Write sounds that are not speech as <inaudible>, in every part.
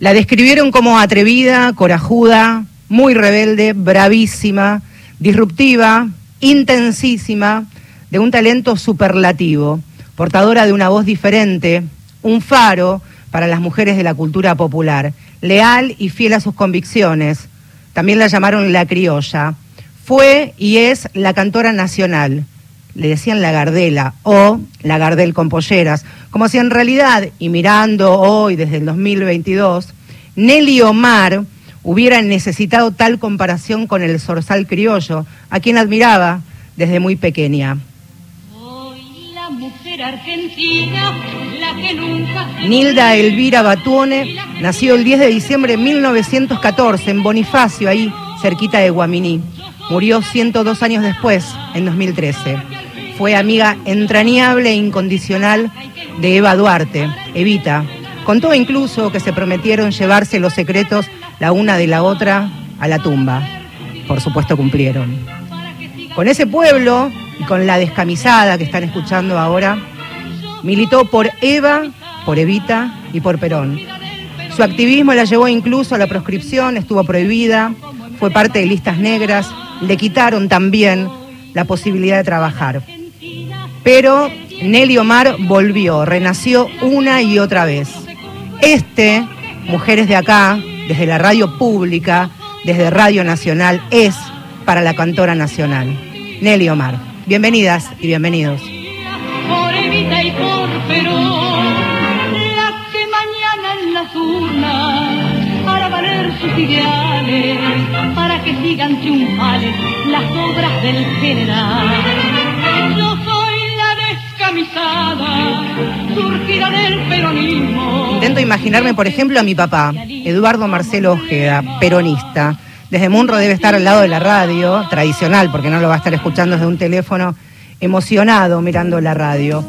La describieron como atrevida, corajuda, muy rebelde, bravísima, disruptiva, intensísima, de un talento superlativo, portadora de una voz diferente, un faro para las mujeres de la cultura popular, leal y fiel a sus convicciones. También la llamaron la criolla. Fue y es la cantora nacional. Le decían la Gardela o la Gardel con polleras, como si en realidad, y mirando hoy desde el 2022, Nelly Omar hubiera necesitado tal comparación con el zorzal criollo, a quien admiraba desde muy pequeña. Nilda Elvira Batuone nació el 10 de diciembre de 1914 en Bonifacio, ahí cerquita de Guaminí. Murió 102 años después, en 2013. Fue amiga entrañable e incondicional de Eva Duarte, Evita. Contó incluso que se prometieron llevarse los secretos la una de la otra a la tumba. Por supuesto cumplieron. Con ese pueblo y con la descamisada que están escuchando ahora, militó por Eva, por Evita y por Perón. Su activismo la llevó incluso a la proscripción, estuvo prohibida, fue parte de listas negras, le quitaron también la posibilidad de trabajar. Pero Nelly Omar volvió, renació una y otra vez. Este, Mujeres de Acá, desde la radio pública, desde Radio Nacional, es para la cantora nacional. Nelly Omar. Bienvenidas y bienvenidos. Por Evita y por Perón, la que mañana en las urnas para valer sus ideales, para que sigan triunfales las obras del general. Intento imaginarme, por ejemplo, a mi papá, Eduardo Marcelo Ojeda, peronista desde Munro debe estar al lado de la radio, tradicional, porque no lo va a estar escuchando desde un teléfono, emocionado mirando la radio.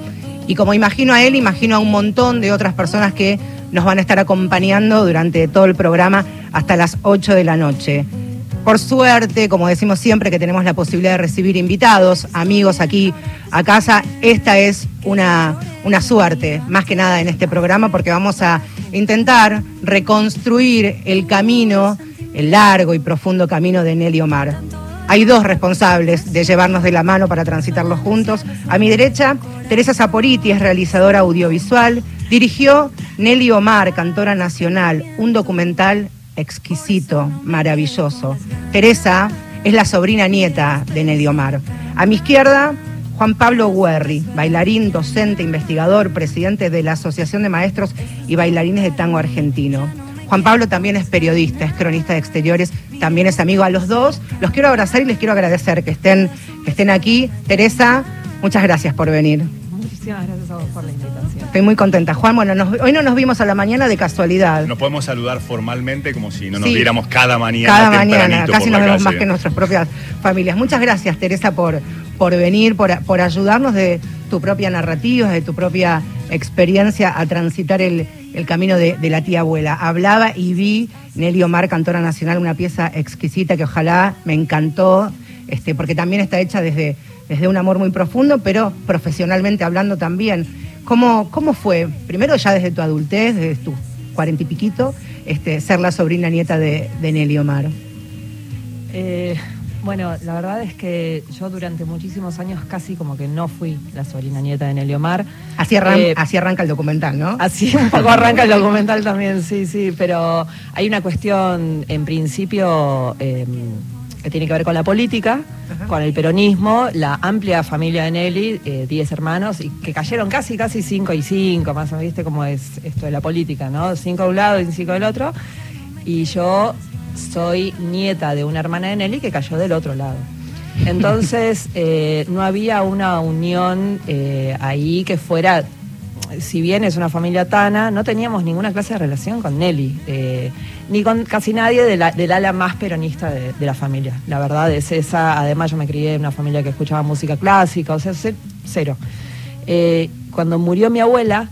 Y como imagino a él, imagino a un montón de otras personas que nos van a estar acompañando durante todo el programa hasta las 8 de la noche. Por suerte, como decimos siempre, que tenemos la posibilidad de recibir invitados, amigos aquí a casa, esta es una, una suerte, más que nada en este programa, porque vamos a intentar reconstruir el camino el largo y profundo camino de Nelly Omar. Hay dos responsables de llevarnos de la mano para transitarlos juntos. A mi derecha, Teresa Saporiti es realizadora audiovisual. Dirigió Nelly Omar, cantora nacional, un documental exquisito, maravilloso. Teresa es la sobrina nieta de Nelly Omar. A mi izquierda, Juan Pablo Guerri, bailarín, docente, investigador, presidente de la Asociación de Maestros y Bailarines de Tango Argentino. Juan Pablo también es periodista, es cronista de exteriores, también es amigo a los dos. Los quiero abrazar y les quiero agradecer que estén, que estén aquí. Teresa, muchas gracias por venir. Muchísimas gracias a vos por la invitación. Estoy muy contenta. Juan, bueno, hoy no nos vimos a la mañana de casualidad. Nos podemos saludar formalmente como si no nos viéramos cada mañana. Cada mañana, casi nos vemos más que nuestras propias familias. Muchas gracias, Teresa, por, por venir, por, por ayudarnos de tu propia narrativa, de tu propia experiencia a transitar el, el camino de, la tía abuela. Hablaba y vi Nelly Omar, cantora nacional, una pieza exquisita que ojalá me encantó, este, porque también está hecha desde, desde un amor muy profundo, pero profesionalmente hablando también. ¿Cómo, cómo fue, primero ya desde tu adultez, desde tus cuarenta y piquito, este, ser la sobrina nieta de, de Nelly Omar? Eh, bueno, la verdad es que yo durante muchísimos años casi como que no fui la sobrina nieta de Nelly Omar. Así, eh, así arranca el documental, ¿no? Así un poco arranca el documental también, sí, sí, pero hay una cuestión en principio em, que tiene que ver con la política, con el peronismo, la amplia familia de Nelly, 10 eh, hermanos, y que cayeron casi, casi 5 y 5, más o menos, ¿viste cómo es esto de la política, no? 5 de un lado y 5 del otro. Y yo soy nieta de una hermana de Nelly que cayó del otro lado. Entonces, <laughs> eh, no había una unión eh, ahí que fuera, si bien es una familia tana, no teníamos ninguna clase de relación con Nelly, ni con casi nadie del ala más peronista de, la familia. La verdad es esa, además yo me crié en una familia que escuchaba música clásica, o sea, cero. cuando murió mi abuela,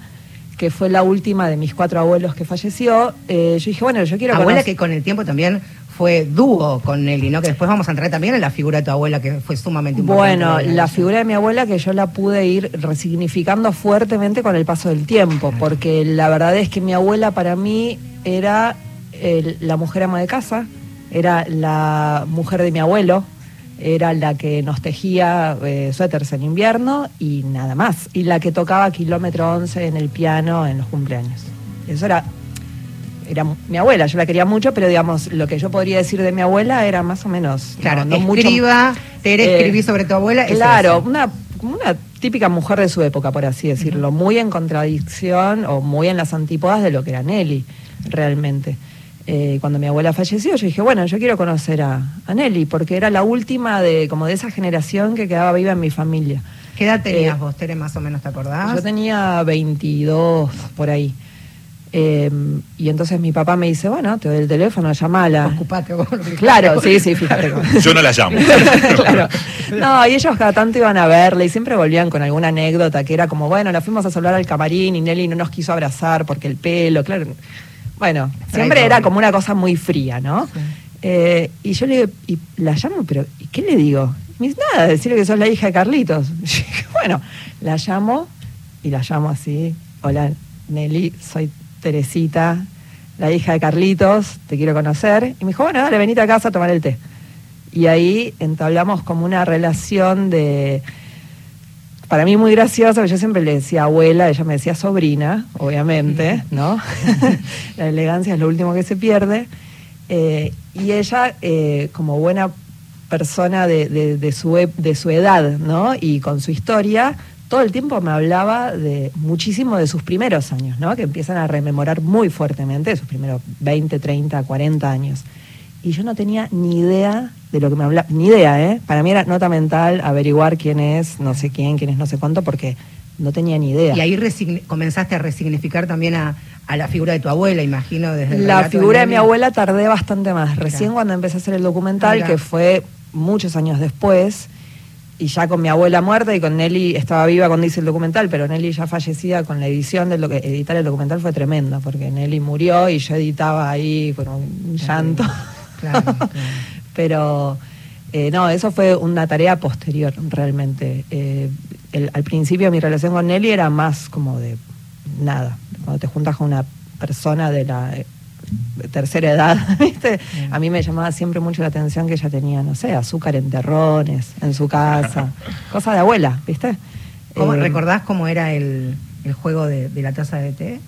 que fue la última de mis cuatro abuelos que falleció, eh, yo dije, bueno, yo quiero Abuela conocer- que con el tiempo también fue dúo con Nelly, ¿no? Que después vamos a entrar también en la figura de tu abuela, que fue sumamente importante. Bueno, la figura de mi abuela que yo la pude ir resignificando fuertemente con el paso del tiempo, porque la verdad es que mi abuela para mí era el- la mujer ama de casa, era la mujer de mi abuelo, era la que nos tejía eh, suéteres en invierno y nada más, y la que tocaba kilómetro 11 en el piano en los cumpleaños. Eso era era mi abuela, yo la quería mucho, pero digamos, lo que yo podría decir de mi abuela era más o menos. Claro, no, no mucho- escriba, Tere, Eh, escribí sobre tu abuela. Claro, una, una típica mujer de su época, por así decirlo, muy en contradicción o muy en las antípodas de lo que era Nelly, realmente. Eh, cuando mi abuela falleció, yo dije, bueno, yo quiero conocer a, a Nelly, porque era la última de como de esa generación que quedaba viva en mi familia. ¿Qué edad tenías eh, vos, Tere, más o menos, te acordás? Yo tenía 22 por ahí. Eh, y entonces mi papá me dice, bueno, te doy el teléfono, llamala. Ocupate vos. Claro, sí, sí, <laughs> fíjate. Yo no la llamo. <laughs> Claro. No, y ellos cada tanto iban a verle y siempre volvían con alguna anécdota que era como, bueno, la fuimos a saludar al camarín y Nelly no nos quiso abrazar porque el pelo, claro. Bueno, siempre era como una cosa muy fría, ¿no? Eh, y yo le digo, y la llamo, pero ¿y qué le digo? Y me dice, nada, decirle que sos la hija de Carlitos. Y <laughs> yo dije, bueno, la llamo y la llamo así. Hola, Nelly, soy Teresita, la hija de Carlitos, te quiero conocer. Y me dijo, bueno, dale, venite a casa a tomar el té. Y ahí entablamos como una relación de, para mí muy graciosa, porque yo siempre le decía abuela, ella me decía sobrina, obviamente, ¿no? <laughs> la elegancia es lo último que se pierde. Eh, y ella, eh, como buena persona de, de- de su, de su edad, ¿no? Y con su historia, todo el tiempo me hablaba de muchísimo de sus primeros años, ¿no? Que empiezan a rememorar muy fuertemente, sus primeros 20, 30, 40 años. Y yo no tenía ni idea de lo que me hablaba, ni idea, ¿eh? Para mí era nota mental averiguar quién es, no sé quién, quién es no sé cuánto, porque no tenía ni idea. Y ahí comenzaste a resignificar también a, a la figura de tu abuela, imagino, desde el La figura de mi abuela tardé bastante más. Recién Mirá. cuando empecé a hacer el documental, Mirá. que fue muchos años después, y ya con mi abuela muerta y con Nelly, estaba viva cuando hice el documental, pero Nelly ya fallecida con la edición de lo que editar el documental fue tremendo, porque Nelly murió y yo editaba ahí con un llanto. <laughs> Claro, <laughs> claro. Pero eh, no, eso fue una tarea posterior realmente. Eh, el- al principio mi relación con Nelly era más como de nada. Cuando te juntas con una persona de la eh, tercera edad, <laughs> ¿viste? A mí me llamaba siempre mucho la atención que ella tenía, no sé, azúcar en terrones en su casa. <laughs> Cosa de abuela, ¿viste? ¿Cómo, Eh, ¿Recordás cómo era el, el juego de, de la taza de té?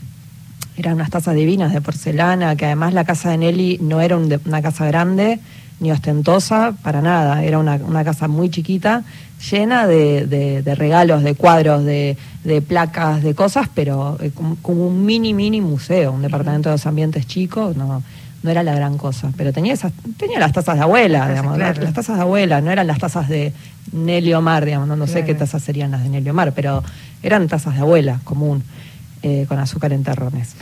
Eran unas tazas divinas de porcelana, que además la casa de Nelly no era un de- una casa grande ni ostentosa, para nada. Era una, una casa muy chiquita, llena de, de- de regalos, de cuadros, de, de placas, de cosas, pero eh, como, un mini, mini museo, un departamento de dos ambientes chicos, no, no era la gran cosa. Pero tenía, esas, tenía las tazas de abuela, Las tazas, digamos, claro. las, tazas de abuela, no eran las tazas de Nelly Omar, digamos, no, no sé qué tazas serían las de Nelly Omar, pero eran tazas de abuela, común eh, con azúcar en terrones.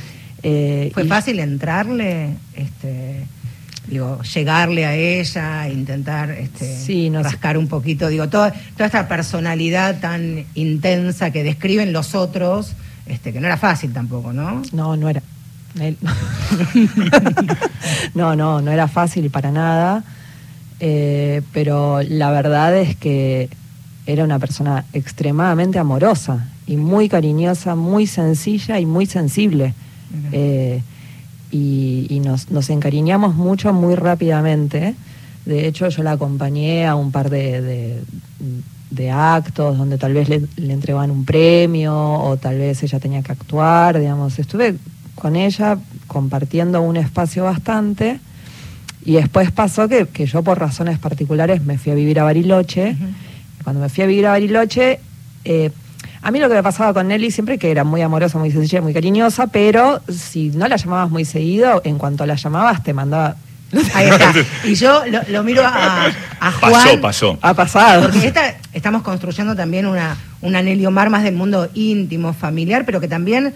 Eh, ¿Fue y- fácil entrarle, este, digo, llegarle a ella, intentar este, Sí, no sé. rascar un poquito, digo, toda, toda esta personalidad tan intensa que describen los otros, este, que no era fácil tampoco, ¿no? No, no era. <laughs> no, no, no era fácil para nada. eh, pero la verdad es que era una persona extremadamente amorosa y muy cariñosa, muy sencilla y muy sensible. Eh, y y nos, nos encariñamos mucho muy rápidamente. De hecho, yo la acompañé a un par de, de- de actos donde tal vez le, le entregaban un premio o tal vez ella tenía que actuar, digamos. Estuve con ella compartiendo un espacio bastante y después pasó que, que yo por razones particulares me fui a vivir a Bariloche. Cuando me fui a vivir a Bariloche, eh, a mí lo que me pasaba con Nelly siempre que era muy amorosa, muy sencilla, muy cariñosa, pero si no la llamabas muy seguido, en cuanto la llamabas te mandaba... <laughs> Ahí está. Y yo lo, lo miro a, a Juan. Pasó, pasó. Ha pasado. Porque esta, estamos construyendo también una, una Nelly Omar más del mundo íntimo, familiar, pero que también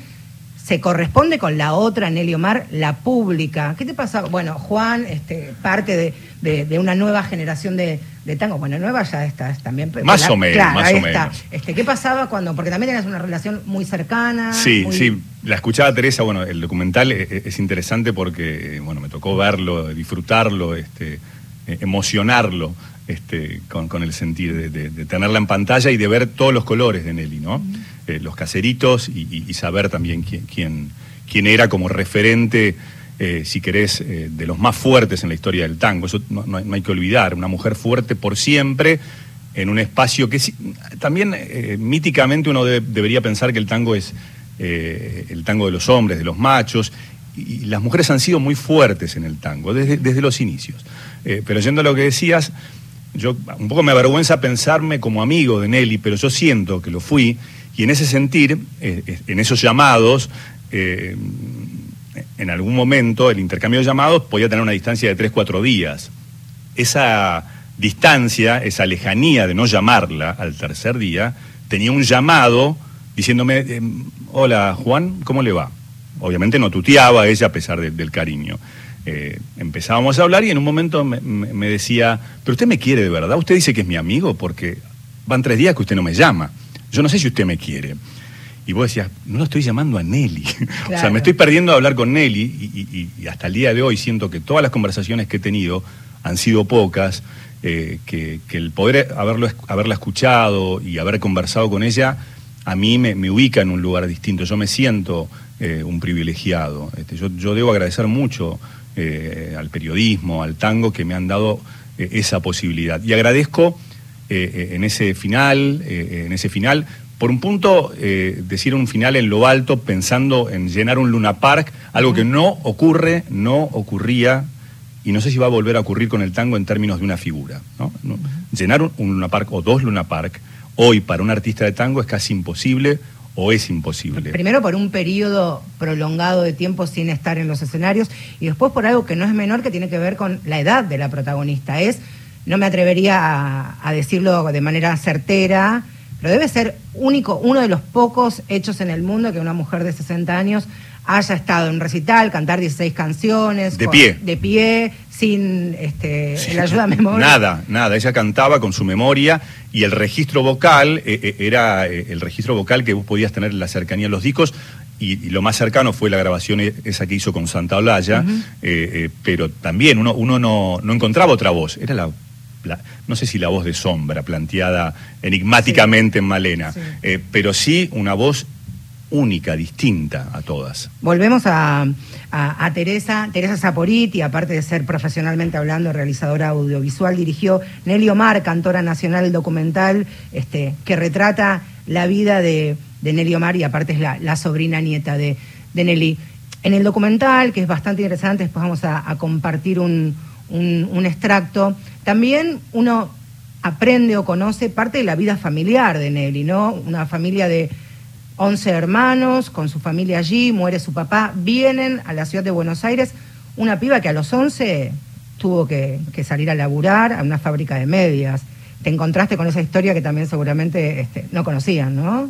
se corresponde con la otra Nelly Omar, la pública. ¿Qué te pasa? Bueno, Juan, este, parte de, de- de una nueva generación de, de tango. Bueno, nueva ya estás también. Más o menos, claro, más ahí o está. menos. Este, ¿Qué pasaba cuando? Porque también tenías una relación muy cercana. Sí, muy- sí. La escuchaba Teresa, bueno, el documental e- e- es interesante porque, bueno, me tocó verlo, disfrutarlo, este, eh, emocionarlo, este, con, con el de, de- de tenerla en pantalla y de ver todos los colores de Nelly, ¿no? Eh, los caseritos y, saber también quién, quién, quién era como referente, eh, si querés, eh, de los más fuertes en la historia del tango. Eso no, hay, que olvidar, una mujer fuerte por siempre en un espacio que también míticamente uno de- debería pensar que el tango es el tango de los hombres, de los machos, y, y las mujeres han sido muy fuertes en el tango, desde, desde los inicios. Pero yendo a lo que decías, yo un poco me avergüenza pensarme como amigo de Nelly, pero yo siento que lo fui, y en ese sentir, eh, eh, en esos llamados, eh, en algún momento el intercambio de llamados podía tener una distancia de 3-4 días. Esa distancia, esa lejanía de no llamarla al tercer día, tenía un llamado diciéndome, hola Juan, ¿cómo le va? Obviamente no tuteaba a ella a pesar de- del cariño. Empezábamos a hablar y en un momento me, me- me decía, pero usted me quiere de verdad, usted dice que es mi amigo porque van tres días que usted no me llama. Yo no sé si usted me quiere. Y vos decías, no lo estoy llamando a Nelly. <laughs> o sea, me estoy perdiendo de hablar con Nelly y, y- y hasta el día de hoy siento que todas las conversaciones que he tenido han sido pocas, eh, que, que el poder haberlo, haberla escuchado y haber conversado con ella a mí me, me ubica en un lugar distinto. Yo me siento eh, un privilegiado. Este, yo, yo debo agradecer mucho eh, al periodismo, al tango, que me han dado esa posibilidad. Y agradezco eh, eh, en ese final, eh, en ese final, por un punto, decir un final en lo alto pensando en llenar un Luna Park, algo que no ocurre, no ocurría, y no sé si va a volver a ocurrir con el tango en términos de una figura. Llenar un, un Luna Park o dos Luna Park, hoy para un artista de tango es casi imposible o es imposible. Primero por un periodo prolongado de tiempo sin estar en los escenarios y después por algo que no es menor que tiene que ver con la edad de la protagonista. Es, no me atrevería a, a decirlo de manera certera, pero debe ser único, uno de los pocos hechos en el mundo que una mujer de 60 años haya estado en un recital, cantar 16 canciones. De con- pie. De pie, sin este, la ayuda memoria. Nada, nada. Ella cantaba con su memoria y el registro vocal eh, eh, era eh, el registro vocal que vos podías tener en la cercanía de los discos. Y, y lo más cercano fue la grabación e- esa que hizo con Santa Olaya, eh, eh, pero también uno, uno no, no encontraba otra voz. Era la- no sé si la voz de sombra planteada enigmáticamente en Malena, Sí. eh, pero sí una voz única, distinta a todas. Volvemos a, a- a Teresa, Teresa Saporiti, aparte de ser profesionalmente hablando, realizadora audiovisual, dirigió Nelly Omar, cantora nacional documental, este, que retrata la vida de, de Nelly Omar y aparte es la, la sobrina nieta de, de Nelly. En el documental, que es bastante interesante, después vamos a, a compartir un, un- un extracto, también uno aprende o conoce parte de la vida familiar de Nelly, ¿no? Una familia de 11 hermanos, con su familia allí, muere su papá, vienen a la ciudad de Buenos Aires, una piba que a los 11 tuvo que, salir a laburar a una fábrica de medias. Te encontraste con esa historia que también seguramente este, no conocían, ¿no?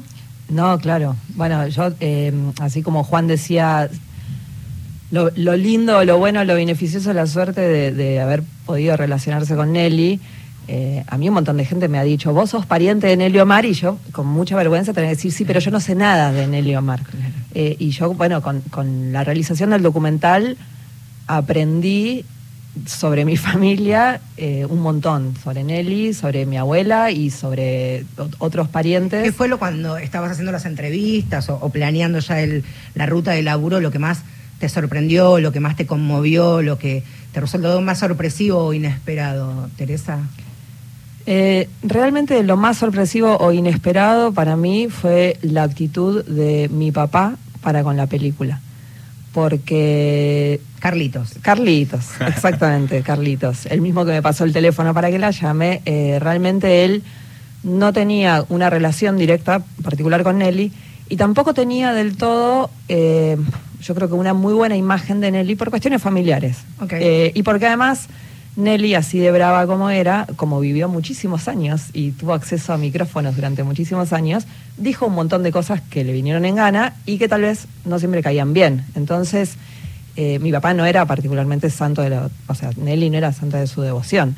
No, claro. Bueno, yo, eh, así como Juan decía, lo, lo lindo, lo bueno, lo beneficioso, la suerte de, de haber podido relacionarse con Nelly. eh, a mí un montón de gente me ha dicho, vos sos pariente de Nelly Omar y yo con mucha vergüenza tenía que decir, sí, pero yo no sé nada de Nelly Omar. Eh, y yo, bueno, con, con la realización del documental aprendí sobre mi <laughs> familia eh, un montón, sobre Nelly, sobre mi abuela y sobre ot- otros parientes. ¿Qué fue lo cuando estabas haciendo las entrevistas o, o planeando ya el, la ruta de laburo, lo que más te sorprendió, lo que más te conmovió, lo que te resultó más sorpresivo o inesperado, Teresa? Eh, realmente lo más sorpresivo o inesperado para mí fue la actitud de mi papá para con la película. Porque Carlitos. Carlitos, <laughs> exactamente, Carlitos, el mismo que me pasó el teléfono para que la llame, eh, realmente él no tenía una relación directa particular con Nelly y tampoco tenía del todo, eh, yo creo que una muy buena imagen de Nelly por cuestiones familiares. Eh, y porque además Nelly, así de brava como era, como vivió muchísimos años y tuvo acceso a micrófonos durante muchísimos años, dijo un montón de cosas que le vinieron en gana y que tal vez no siempre caían bien. Entonces, eh, mi papá no era particularmente santo de la... O sea, Nelly no era santa de su devoción.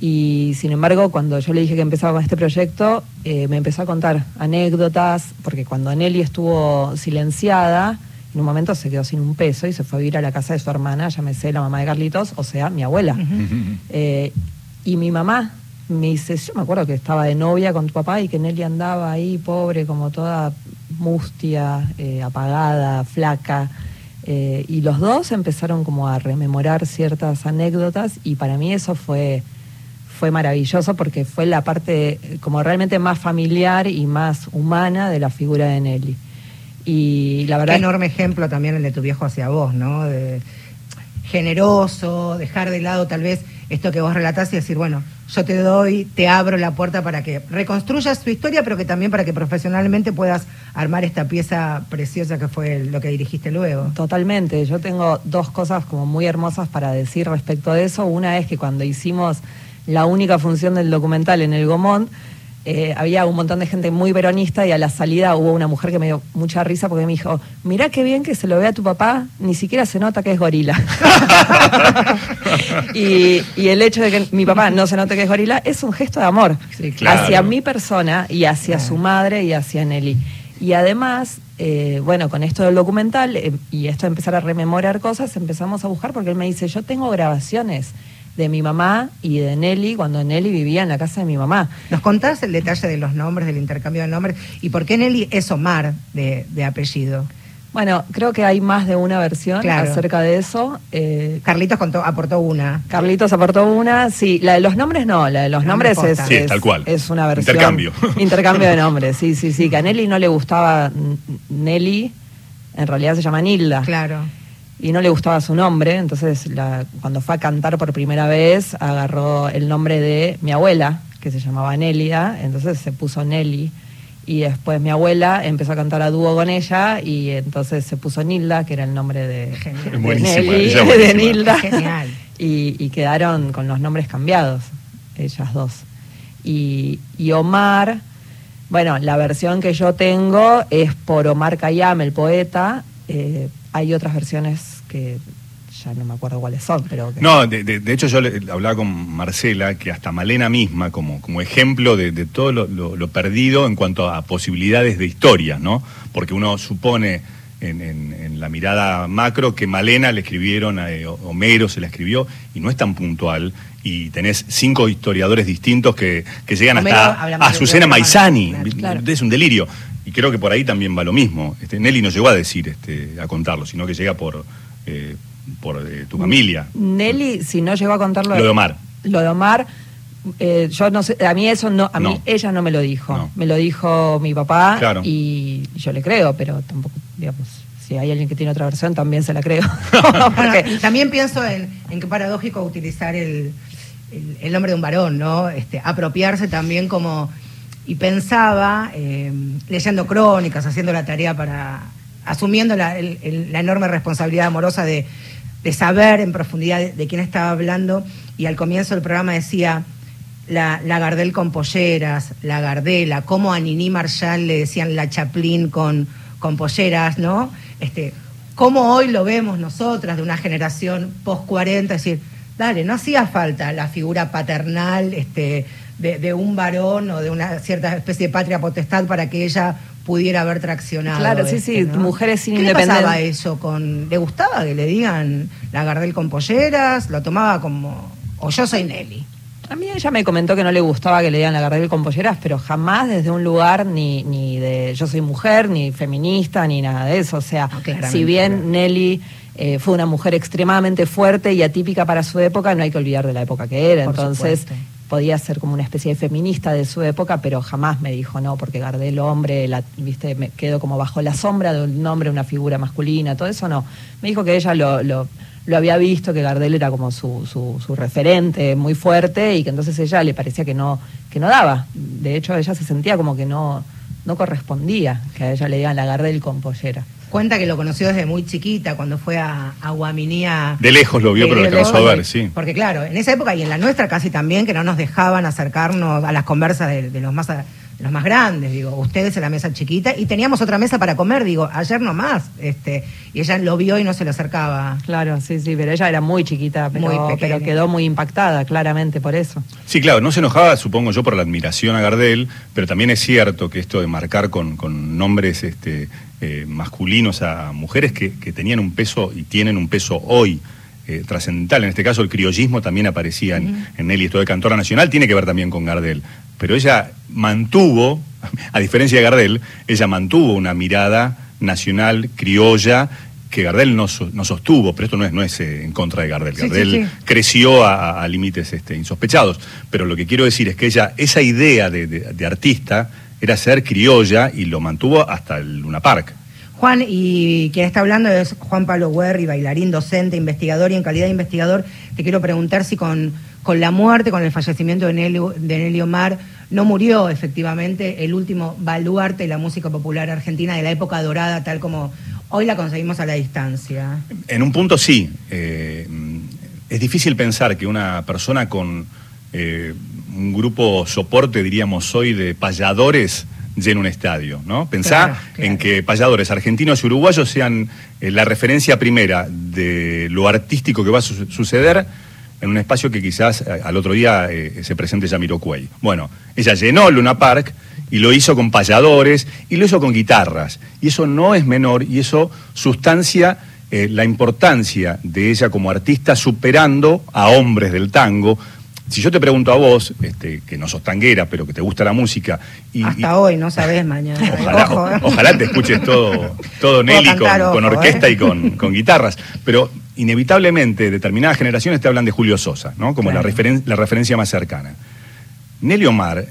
Y sin embargo, cuando yo le dije que empezaba con este proyecto, eh, me empezó a contar anécdotas, porque cuando Nelly estuvo silenciada, en un momento se quedó sin un peso y se fue a vivir a la casa de su hermana, llámese la mamá de Carlitos, o sea, mi abuela. <laughs> Eh, y mi mamá me dice, yo me acuerdo que estaba de novia con tu papá y que Nelly andaba ahí pobre, como toda mustia, eh, apagada, flaca. Eh, y los dos empezaron como a rememorar ciertas anécdotas y para mí eso fue, fue maravilloso porque fue la parte como realmente más familiar y más humana de la figura de Nelly. Y la verdad... Qué enorme ejemplo también el de tu viejo hacia vos, ¿no? De generoso, dejar de lado tal vez esto que vos relatás y decir, bueno, yo te doy, te abro la puerta para que reconstruyas tu historia, pero que también para que profesionalmente puedas armar esta pieza preciosa que fue lo que dirigiste luego. Totalmente, yo tengo dos cosas como muy hermosas para decir respecto de eso. Una es que cuando hicimos la única función del documental en el Gomont, eh, había un montón de gente muy veronista y a la salida hubo una mujer que me dio mucha risa porque me dijo, mirá qué bien que se lo ve a tu papá, ni siquiera se nota que es gorila. <laughs> y, y el hecho de que mi papá no se note que es gorila es un gesto de amor Sí, claro. hacia mi persona y hacia su madre y hacia Nelly. Y además, eh, bueno, con esto del documental eh, y esto de empezar a rememorar cosas, empezamos a buscar porque él me dice, yo tengo grabaciones de mi mamá y de Nelly cuando Nelly vivía en la casa de mi mamá. ¿Nos contás el detalle de los nombres, del intercambio de nombres? ¿Y por qué Nelly es Omar de, de apellido? Bueno, creo que hay más de una versión Claro. acerca de eso. Eh, Carlitos contó, aportó una. Carlitos aportó una, sí, la de los nombres no, la de los No nombres es. Sí, es- tal cual. es una versión. Intercambio. <laughs> Intercambio de nombres, sí, sí, sí. Que a Nelly no le gustaba Nelly, en realidad se llama Nilda. Claro. Y no le gustaba su nombre, entonces la- cuando fue a cantar por primera vez, agarró el nombre de mi abuela, que se llamaba Nélida, entonces se puso Nelly. Y después mi abuela empezó a cantar a dúo con ella y entonces se puso Nilda, que era el nombre de, Genial. de Buenísima, Nelly, <laughs> de. Nilda. Genial. Y, y quedaron con los nombres cambiados, ellas dos. Y, y Omar, bueno, la versión que yo tengo es por Omar Khayyam, el poeta. Eh, hay otras versiones que ya no me acuerdo cuáles son, pero que- No, de, de- hecho yo le- hablaba con Marcela que hasta Malena misma, como, como ejemplo de, de todo lo, lo- lo perdido en cuanto a posibilidades de historia, ¿no? Porque uno supone en, en- en la mirada macro que Malena le escribieron, a eh, Homero se la escribió, y no es tan puntual, y tenés cinco historiadores distintos que, que llegan Homero hasta a Homero, Maizani, claro. es un delirio. Y creo que por ahí también va lo mismo. Este, Nelly no llegó a decir, este, a contarlo, sino que llega por, eh, por eh, tu familia. Nelly, si no llegó a contarlo. Lo de Omar. Lo de Omar, eh, yo no sé, a mí eso no, a mí No. ella no me lo dijo. No. Me lo dijo mi papá Claro. y yo le creo, pero tampoco, digamos, si hay alguien que tiene otra versión, también se la creo. <laughs> Bueno, Porque- y también pienso en, en qué paradójico utilizar el, el, el nombre de un varón, ¿no? Este, apropiarse también como... Y pensaba, eh, leyendo crónicas, haciendo la tarea para... asumiendo la, el- el- la enorme responsabilidad amorosa de, de saber en profundidad de, de quién estaba hablando, y al comienzo del programa decía... La, la Gardel con polleras, la Gardela, cómo a Nini Marshall le decían la Chaplin con, con polleras, ¿no? Este, cómo hoy lo vemos nosotras de una generación post 40, es decir, dale, no hacía falta la figura paternal este, de, de un varón o de una cierta especie de patria potestad para que ella pudiera haber traccionado. Claro, sí, este, sí, ¿no? mujeres sin ¿Qué le pasaba eso? Con, ¿Le gustaba que le digan la Gardel con polleras? ¿Lo tomaba como, o yo soy Nelly? A mí ella me comentó que no le gustaba que le dieran la Gardel con polleras, pero jamás desde un lugar ni, ni de yo soy mujer, ni feminista, ni nada de eso. O sea, No, si bien. Nelly eh, fue una mujer extremadamente fuerte y atípica para su época, no hay que olvidar de la época que era. Por Entonces, supuesto. podía ser como una especie de feminista de su época, pero jamás me dijo no, porque Gardel hombre, la, viste, me quedo como bajo la sombra de un hombre, una figura masculina, todo eso no. Me dijo que ella lo, lo, lo había visto, que Gardel era como su, su, su referente muy fuerte y que entonces ella le parecía que no, que no daba. De hecho, ella se sentía como que no, no correspondía que a ella le digan la Gardel con pollera. Cuenta que lo conoció desde muy chiquita, cuando fue a, a Guaminía. De lejos lo vio, pero lo alcanzó a lejos, ver, sí. Porque claro, en esa época y en la nuestra casi también, que no nos dejaban acercarnos a las conversas de, de los más a- los más grandes, digo, ustedes en la mesa chiquita, y teníamos otra mesa para comer, digo, ayer nomás, este, y ella lo vio y no se le acercaba. Claro, sí, sí, pero ella era muy chiquita, pero, Muy pero quedó muy impactada, claramente, por eso. Sí, claro, no se enojaba, supongo yo, por la admiración a Gardel, pero también es cierto que esto de marcar con, con nombres este, eh, masculinos a mujeres que, que tenían un peso y tienen un peso hoy eh, trascendental, en este caso el criollismo también aparecía en, en Nelly, esto de cantora nacional, tiene que ver también con Gardel, pero ella mantuvo, a diferencia de Gardel, ella mantuvo una mirada nacional, criolla, que Gardel no, no sostuvo, pero esto no es, no es eh, en contra de Gardel. Sí, Gardel sí. creció a, a- a límites este, insospechados. Pero lo que quiero decir es que ella, esa idea de, de- de artista era ser criolla y lo mantuvo hasta el Luna Park. Juan, y quien está hablando es Juan Pablo Guerri, bailarín, docente, investigador, y en calidad de investigador te quiero preguntar si con, con la muerte, con el fallecimiento de Nelly, de Nelly Omar, no murió efectivamente el último baluarte de la música popular argentina de la época dorada, tal como hoy la conseguimos a la distancia. En un punto sí. eh, es difícil pensar que una persona con eh, un grupo soporte, diríamos hoy, de payadores llene un estadio, ¿no? Pensá Claro, claro. en que payadores argentinos y uruguayos sean eh, la referencia primera de lo artístico que va a su- suceder en un espacio que quizás eh, al otro día eh, se presente Jamiroquai. Bueno, ella llenó Luna Park y lo hizo con payadores y lo hizo con guitarras. Y eso no es menor y eso sustancia eh, la importancia de ella como artista superando a hombres del tango. Si yo te pregunto a vos, este, que no sos tanguera, pero que te gusta la música, y, Hasta y- hoy, no sabes mañana. <laughs> Ojalá, Ojo, ¿eh? ojalá te escuches todo, todo Nelly con, cantar, con ojo, orquesta y con, con guitarras. Pero inevitablemente determinadas generaciones te hablan de Julio Sosa, ¿no? Como la, Claro. referen- la referencia más cercana. Nelly Omar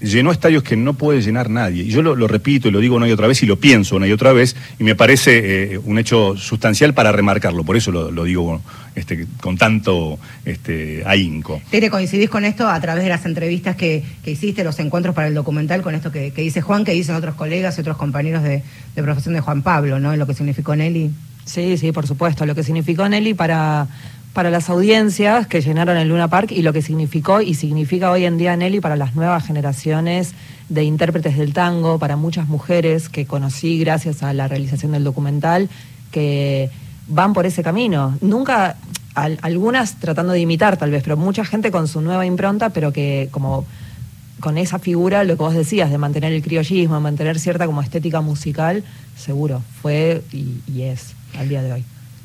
llenó estadios que no puede llenar nadie. Y yo lo, lo repito y lo digo una y otra vez y lo pienso una y otra vez y me parece eh, un hecho sustancial para remarcarlo. Por eso lo, lo digo este, con tanto este, ahínco. Tere, coincidís con esto a través de las entrevistas que, que hiciste, los encuentros para el documental, con esto que, que dice Juan, que dicen otros colegas y otros compañeros de, de profesión de Juan Pablo, ¿no? En lo que significó Nelly. Sí, sí, por supuesto. Lo que significó Nelly para, para las audiencias que llenaron el Luna Park y lo que significó y significa hoy en día Nelly para las nuevas generaciones de intérpretes del tango, para muchas mujeres que conocí gracias a la realización del documental, que van por ese camino. Nunca, al- algunas tratando de imitar tal vez, pero mucha gente con su nueva impronta, pero que como con esa figura, lo que vos decías, de mantener el criollismo, mantener cierta como estética musical, seguro, fue y, y es al día de hoy.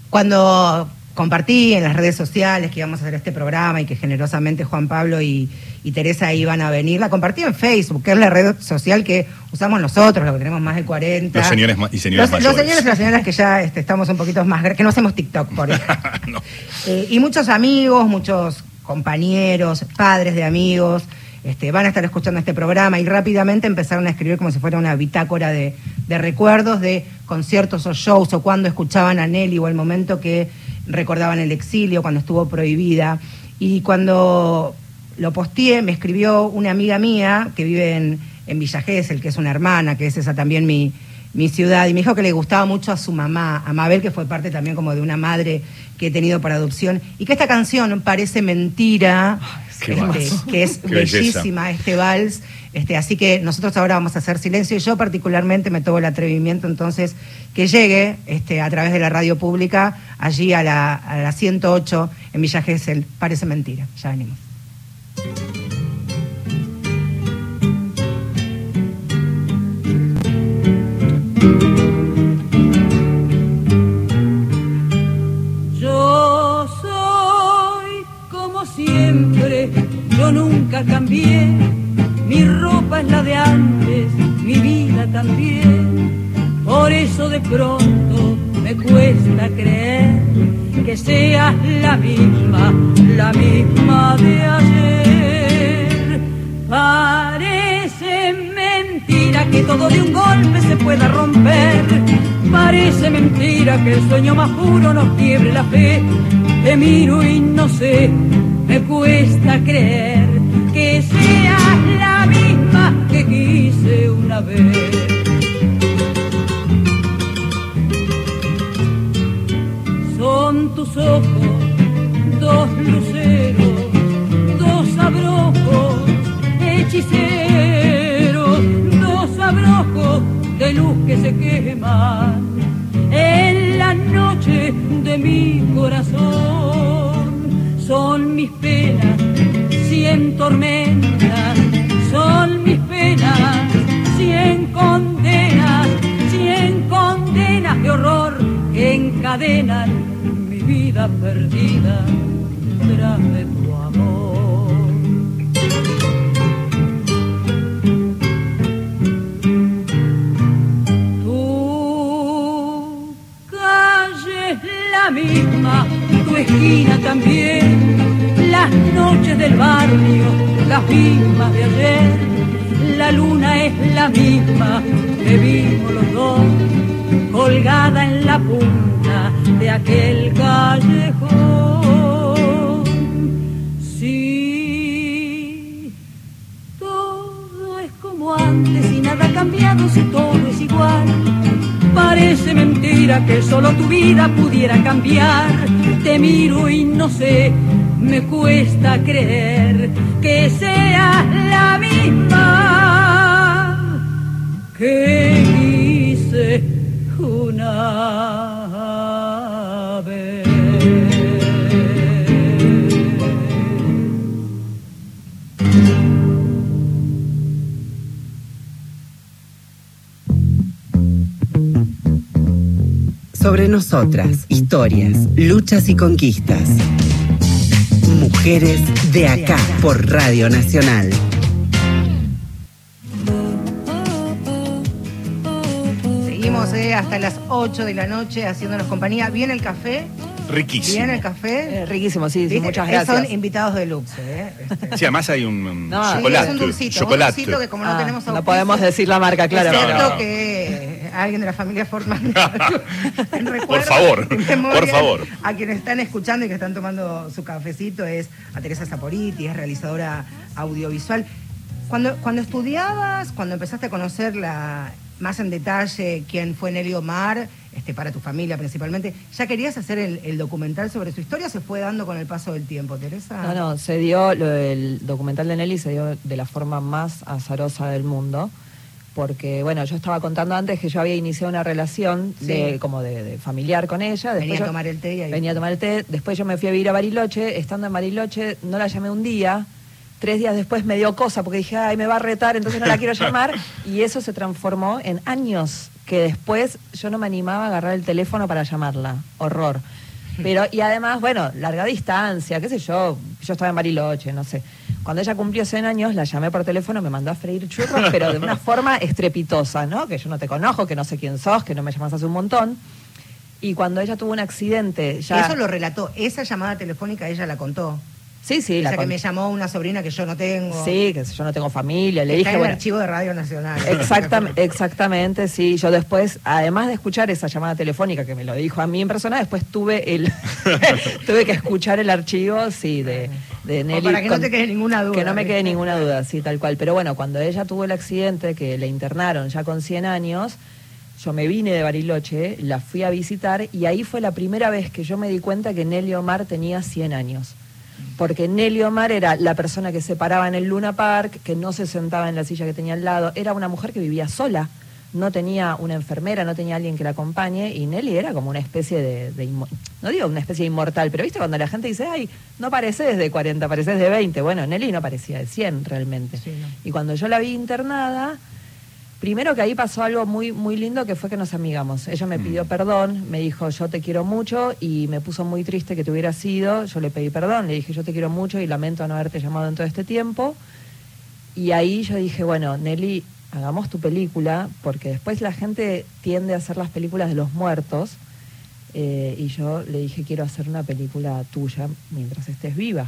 Cuando compartí en las redes sociales que íbamos a hacer este programa y que generosamente Juan Pablo y, y Teresa iban a venir, la compartí en Facebook, que es la red social que usamos nosotros, los que tenemos más de 40. Los señores y señoras los, señores y las señoras que ya este, estamos un poquito más, que no hacemos TikTok, por. <laughs> No. Eh, y muchos amigos, muchos compañeros, padres de amigos, este, van a estar escuchando este programa y rápidamente empezaron a escribir como si fuera una bitácora de, de recuerdos de conciertos o shows o cuando escuchaban a Nelly o el momento que recordaban el exilio, cuando estuvo prohibida. Y cuando lo posteé, me escribió una amiga mía que vive en, en Villa Gesell, que es una hermana, que es esa también mi, mi ciudad, y me dijo que le gustaba mucho a su mamá, a Mabel, que fue parte también como de una madre que he tenido para adopción, y que esta canción parece mentira, qué este, que es bellísima este vals, este, así que nosotros ahora vamos a hacer silencio, y yo particularmente me tomo el atrevimiento entonces que llegue este, a través de la radio pública allí a la, a la 108 en Villa Gesell, parece mentira, ya venimos. Tu esquina también, las noches del barrio, las mismas de ayer, la luna es la misma que vimos los dos, colgada en la punta de aquel callejón. Sí, todo es como antes y nada ha cambiado si todo es igual. Parece mentira que solo tu vida pudiera cambiar. Te miro y no sé, me cuesta creer que seas la misma que quise Sobre nosotras, historias, luchas y conquistas. Mujeres de acá por Radio Nacional. Seguimos eh, hasta las 8 de la noche haciéndonos compañía. ¿Viene el café? Riquísimo. ¿Viene el café? Eh, riquísimo, sí, sí, muchas Eh, gracias. Son invitados de luxe. ¿eh? Este, Sí, además hay un, un No, sí, chocolate. es un dulcito, chocolate. un dulcito que como no Ah, tenemos no podemos decir la marca, claro. Es No, cierto no. que alguien de la familia <laughs> en recuerdo, Por favor, memoria, por favor. A quienes están escuchando y que están tomando su cafecito es a Teresa Zaporiti, es realizadora audiovisual. Cuando, cuando estudiabas, cuando empezaste a conocer la, más en detalle quién fue Nelly Omar, este, para tu familia principalmente, ¿ya querías hacer el, el documental sobre su historia o se fue dando con el paso del tiempo, Teresa? No, no, se dio, lo del documental de Nelly se dio de la forma más azarosa del mundo, porque, bueno, yo estaba contando antes que yo había iniciado una relación Sí. de, como de, de familiar con ella. Venía a tomar el té y ahí- Venía a tomar el té, después yo me fui a vivir a Bariloche, estando en Bariloche, no la llamé un día, tres días después me dio cosa, porque dije, ay, me va a retar, entonces no la quiero llamar, <laughs> y eso se transformó en años que después yo no me animaba a agarrar el teléfono para llamarla, horror. <laughs> Pero, y además, bueno, larga distancia, qué sé yo, yo estaba en Bariloche, no sé. Cuando ella cumplió 100 años, la llamé por teléfono, me mandó a freír churros, pero de una <laughs> forma estrepitosa, ¿no? Que yo no te conozco, que no sé quién sos, que no me llamas hace un montón. Y cuando ella tuvo un accidente, ya... Eso lo relató, esa llamada telefónica ella la contó. Sí, sí, o la sea que con- me llamó una sobrina que yo no tengo. Sí, que yo no tengo familia, le Está dije, en el bueno, archivo de Radio Nacional. Exactam- exactamente, sí. Yo después, además de escuchar esa llamada telefónica que me lo dijo a mí en persona, después tuve el <laughs> <laughs> tuve que escuchar el archivo, sí, de, de Nelly. para que no te quede ninguna duda, Que no me quede ninguna duda, sí, tal cual. Pero bueno, cuando ella tuvo el accidente, que le internaron ya con 100 años, yo me vine de Bariloche, la fui a visitar y ahí fue la primera vez que yo me di cuenta que Nelly Omar tenía 100 años. Porque Nelly Omar era la persona que se paraba en el Luna Park, que no se sentaba en la silla que tenía al lado, era una mujer que vivía sola, no tenía una enfermera, no tenía alguien que la acompañe, y Nelly era como una especie de, no digo una especie de inmortal, pero viste cuando la gente dice, ay, no pareces de 40, pareces de 20, bueno, Nelly no parecía de 100 realmente. Sí, no. Y cuando yo la vi internada, Primero que ahí pasó algo muy, muy lindo que fue que nos amigamos. Ella me pidió perdón, me dijo yo te quiero mucho y me puso muy triste que te hubiera sido. Yo le pedí perdón, le dije yo te quiero mucho y lamento no haberte llamado en todo este tiempo. Y ahí yo dije, bueno, Nelly, hagamos tu película, porque después la gente tiende a hacer las películas de los muertos. eh, y yo le dije, quiero hacer una película tuya mientras estés viva.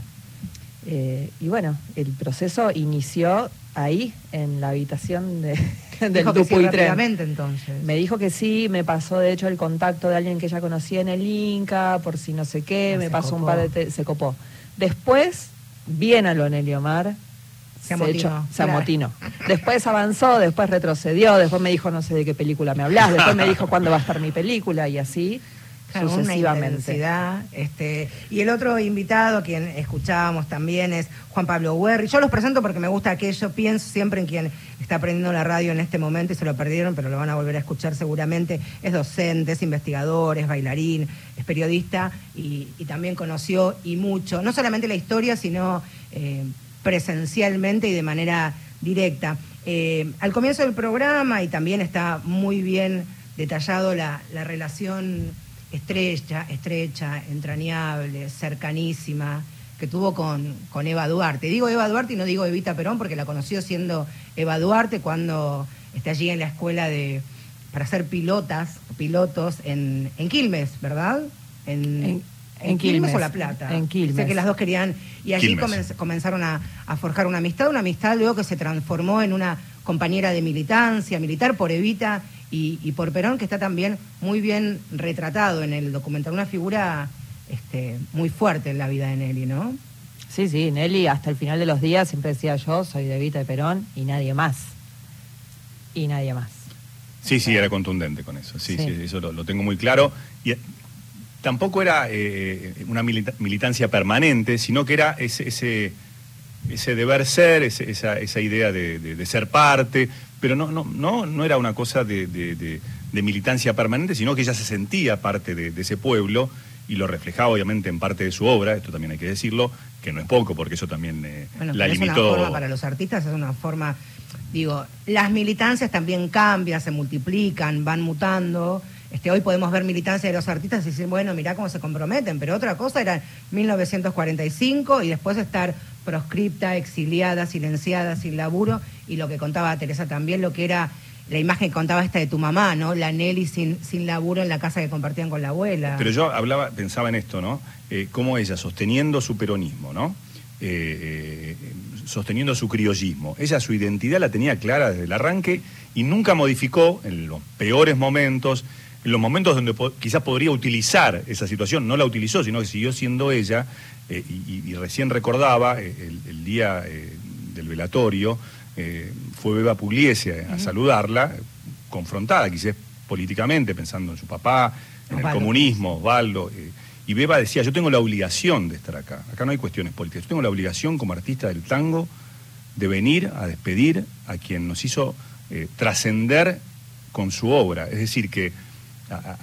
Eh, y bueno, el proceso inició ahí, en la habitación de, <laughs> del Dijo que sí entonces. Me dijo que sí, me pasó de hecho el contacto de alguien que ya conocía en el Inca, por si no sé qué, Ah, me pasó un par de... se copó. Después, bien a lo Nelly Omar, Se amotinó, echó- se claro. amotinó. Después avanzó, después retrocedió, después me dijo no sé de qué película me hablas, después me dijo cuándo va a estar mi película y así Claro, una sucesivamente. intensidad, este, y el otro invitado, quien escuchábamos también, es Juan Pablo Huerri. Yo los presento porque me gusta aquello, pienso siempre en quien está aprendiendo la radio en este momento y se lo perdieron, pero lo van a volver a escuchar seguramente. Es docente, es investigador, es bailarín, es periodista y, y también conoció y mucho, no solamente la historia, sino eh, presencialmente y de manera directa. Eh, al comienzo del programa, y también está muy bien detallado la, la relación estrecha, estrecha, entrañable, cercanísima, que tuvo con, con Eva Duarte. Digo Eva Duarte y no digo Evita Perón porque la conoció siendo Eva Duarte cuando está allí en la escuela de para ser pilotas, pilotos en, en Quilmes, ¿verdad? En- Quilmes. o La Plata. En Quilmes. Sé que las dos querían, y allí Quilmes. comenzaron a, a forjar una amistad, una amistad luego que se transformó en una compañera de militancia, militar por Evita y, y por Perón, que está también muy bien retratado en el documental, una figura este, muy fuerte en la vida de Nelly, ¿no? Sí, sí, Nelly hasta el final de los días siempre decía yo soy de Evita de Perón y nadie más. Y nadie más. Sí, sí, era contundente con eso. Sí, Sí. sí, eso lo, lo tengo muy claro. Y tampoco era eh, una milita- militancia permanente, sino que era ese, ese, ese deber ser, ese- esa, esa idea de, de- de ser parte, pero no, no, no, no era una cosa de, militancia permanente, sino que ella se sentía parte de, ese pueblo y lo reflejaba obviamente en parte de su obra, esto también hay que decirlo, que no es poco, porque eso también eh, Bueno, la pero es limitó. una forma para los artistas, es una forma, digo, las militancias también cambian, se multiplican, van mutando. Este, hoy podemos ver militancia de los artistas y decir, bueno, mirá cómo se comprometen, pero otra cosa era 1945 y después estar proscripta, exiliada, silenciada, sin laburo, y lo que contaba Teresa también, lo que era la imagen que contaba esta de tu mamá, ¿no? La Nelly sin, sin laburo en la casa que compartían con la abuela. Pero yo hablaba, pensaba en esto, ¿no? Eh, cómo ella, sosteniendo su peronismo, ¿no? Eh, eh, sosteniendo su criollismo. Ella su identidad la tenía clara desde el arranque y nunca modificó en los peores momentos, en los momentos donde po- quizás podría utilizar esa situación, no la utilizó, sino que siguió siendo ella, eh, y, recién recordaba eh, el, el día eh, del velatorio, eh, fue Beba Pugliese a saludarla, confrontada quizás políticamente, pensando en su papá, en el comunismo, Osvaldo. y Beba decía, yo tengo la obligación de estar acá, acá no hay cuestiones políticas, yo tengo la obligación como artista del tango de venir a despedir a quien nos hizo trascender con su obra. Es decir, que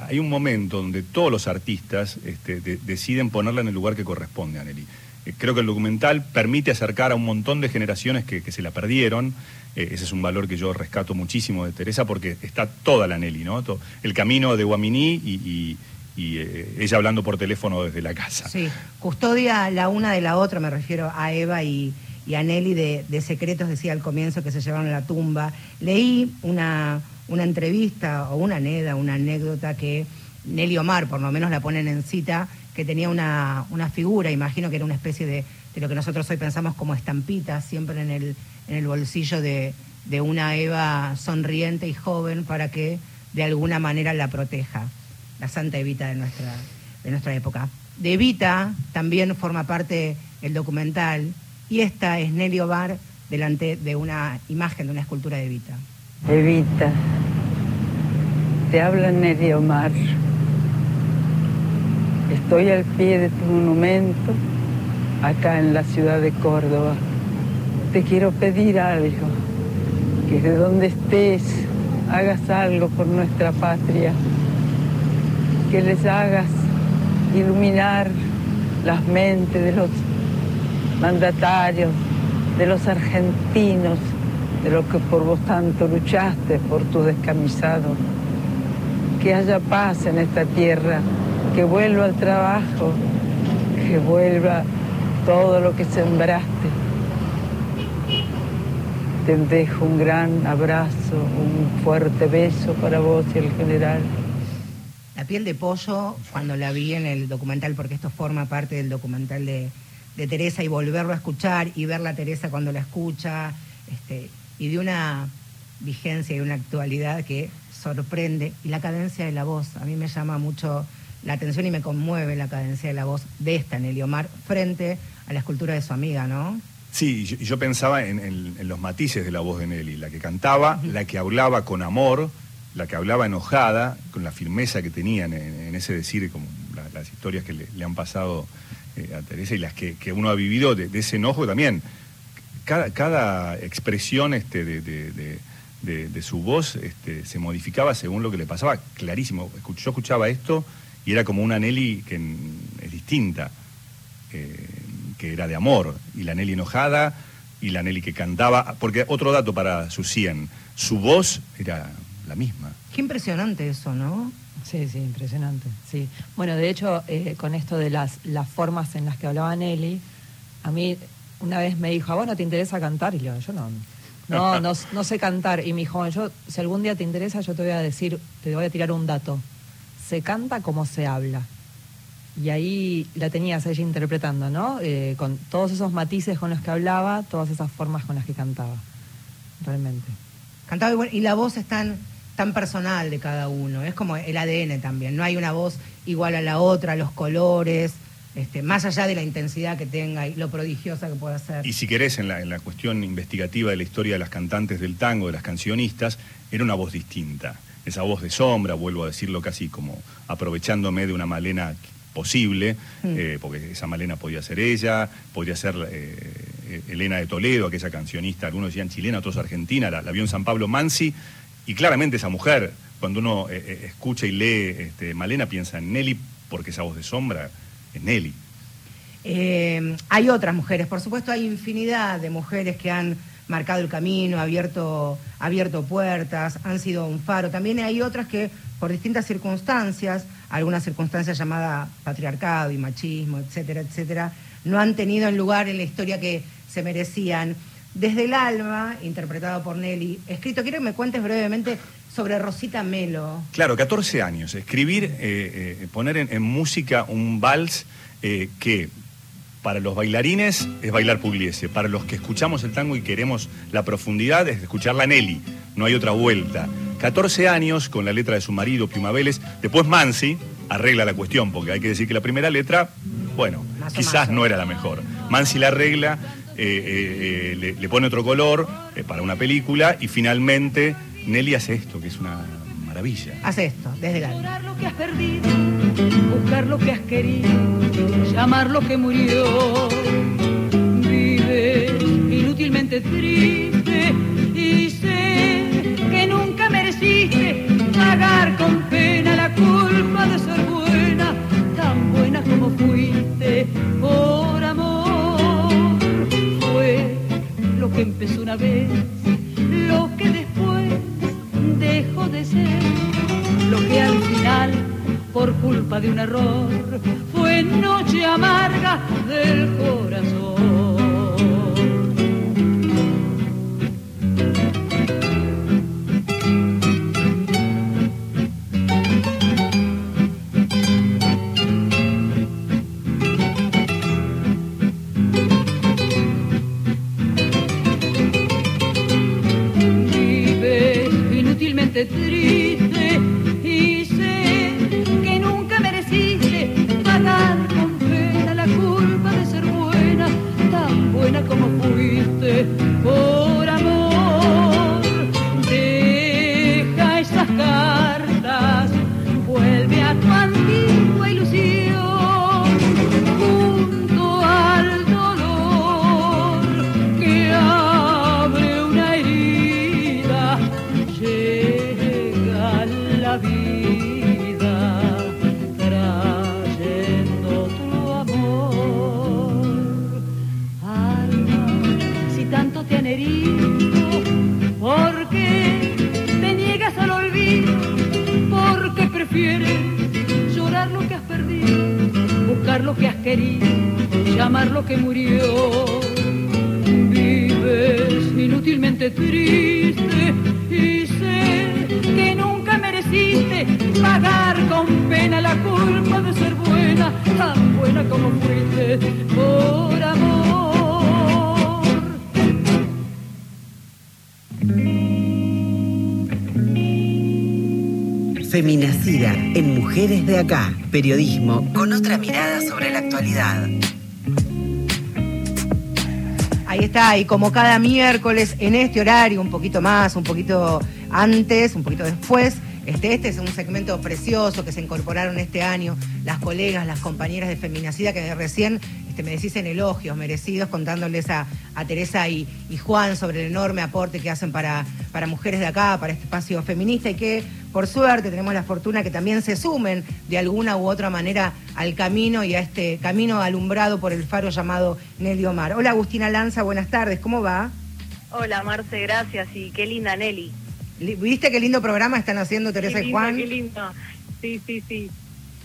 hay un momento donde todos los artistas este, de- deciden ponerla en el lugar que corresponde a Nelly. Eh, creo que el documental permite acercar a un montón de generaciones que, se la perdieron. Eh, ese es un valor que yo rescato muchísimo de Teresa porque está toda la Nelly, ¿no? El camino de Guaminí y, eh, ella hablando por teléfono desde la casa. Sí, custodia la una de la otra, me refiero a Eva y, y a Nelly de, de secretos, decía al comienzo, que se llevaron a la tumba. Leí una, una entrevista o una neda, una anécdota que Nelly Omar, por lo menos la ponen en cita, que tenía una, una figura, imagino que era una especie de, de lo que nosotros hoy pensamos como estampita, siempre en el, en el bolsillo de, de una Eva sonriente y joven para que de alguna manera la proteja la Santa Evita de nuestra, de nuestra época. De Evita también forma parte el documental y esta es Nelly Obar delante de una imagen, de una escultura de Evita. Evita, te habla Nelly Omar. Estoy al pie de tu monumento, acá en la ciudad de Córdoba. Te quiero pedir algo, que de donde estés hagas algo por nuestra patria, que les hagas iluminar las mentes de los mandatarios, de los argentinos, de los que por vos tanto luchaste por tu descamisado. Que haya paz en esta tierra, que vuelva el trabajo, que vuelva todo lo que sembraste. Te dejo un gran abrazo, un fuerte beso para vos y el general. La piel de pollo, cuando la vi en el documental, porque esto forma parte del documental de, de Teresa, y volverlo a escuchar y ver la Teresa cuando la escucha, este, y de una vigencia y una actualidad que sorprende. Y la cadencia de la voz, a mí me llama mucho la atención y me conmueve la cadencia de la voz de esta Nelly Omar frente a la escultura de su amiga, ¿no? Sí, y yo, yo pensaba en, en- en los matices de la voz de Nelly, la que cantaba, la que hablaba con amor la que hablaba enojada, con la firmeza que tenían en, en ese decir, como la- las historias que le, le han pasado eh, a Teresa y las que, que uno ha vivido de, de ese enojo también. Cada, cada expresión este, de, de- de- de- de su voz este, se modificaba según lo que le pasaba, clarísimo. Yo escuchaba esto y era como una Nelly que es distinta, eh, que era de amor, y la Nelly enojada, y la Nelly que cantaba, porque otro dato para su 100, su voz era la misma. Qué impresionante eso, ¿no? Sí, sí, impresionante. Sí. Bueno, de hecho, eh, con esto de las, las formas en las que hablaba Nelly, a mí una vez me dijo, ¿a vos no te interesa cantar? Y yo, yo no, no, no, sé cantar. Y me dijo, yo, si algún día te interesa, yo te voy a decir, te voy a tirar un dato. Se canta como se habla. Y ahí la tenías ella interpretando, ¿no? Eh, con todos esos matices con los que hablaba, todas esas formas con las que cantaba. Realmente. Cantaba igual, y la voz es tan, tan personal de cada uno, es como el ADN también, no hay una voz igual a la otra, los colores, este, más allá de la intensidad que tenga y lo prodigiosa que pueda ser. Y si querés, en la, en la cuestión investigativa de la historia de las cantantes del tango, de las cancionistas, era una voz distinta. Esa voz de sombra, vuelvo a decirlo casi como aprovechándome de una Malena posible, eh, porque esa Malena podía ser ella, podría ser eh, Elena de Toledo, aquella cancionista, algunos decían chilena, otros argentina, la, la vio en San Pablo Mansi, y claramente esa mujer, cuando uno eh, escucha y lee este, Malena, piensa en Nelly, porque esa voz de sombra Nelly. Eh, hay otras mujeres, por supuesto hay infinidad de mujeres que han marcado el camino, abierto, abierto puertas, han sido un faro. También hay otras que por distintas circunstancias, algunas circunstancias llamadas patriarcado y machismo, etcétera, etcétera, no han tenido el lugar en la historia que se merecían. Desde el alma, interpretado por Nelly, escrito, quiero que me cuentes brevemente sobre Rosita Melo. Claro, 14 años. Escribir, eh, eh, poner en, en música un vals eh, que para los bailarines es bailar Pugliese, para los que escuchamos el tango y queremos la profundidad es escuchar la Nelly, no hay otra vuelta. 14 años con la letra de su marido, Piuma Vélez, después Mansi arregla la cuestión, porque hay que decir que la primera letra, bueno, quizás no era la mejor. Mansi la arregla, le, le pone otro color para una película y finalmente Nelly hace esto, que es una maravilla. Hace esto, desde el alma. Llorar lo que has perdido, buscar lo que has querido, llamar lo que murió. Vives inútilmente triste y sé que nunca mereciste pagar con pena la culpa de ser buena, tan buena como fuiste por amor. Fue lo que empezó una vez, lo que después dejó de ser lo que al final, por culpa de un error, fue noche amarga del corazón. Feminacida en Mujeres de Acá. Periodismo con otra mirada sobre la actualidad. Ahí está, y como cada miércoles en este horario, un poquito más, un poquito antes, un poquito después, este, este es un segmento precioso que se incorporaron este año las colegas, las compañeras de Feminacida que recién este, me decís en elogios merecidos contándoles a, Teresa y, Juan sobre el enorme aporte que hacen para, para mujeres de acá, para este espacio feminista y que por suerte tenemos la fortuna que también se sumen de alguna u otra manera al camino y a este camino alumbrado por el faro llamado Nelly Omar. Hola Agustina Lanza, buenas tardes, ¿cómo va? Hola Marce, gracias y qué linda Nelly. ¿Viste qué lindo programa están haciendo Teresa y Juan? Qué lindo, sí, sí, sí.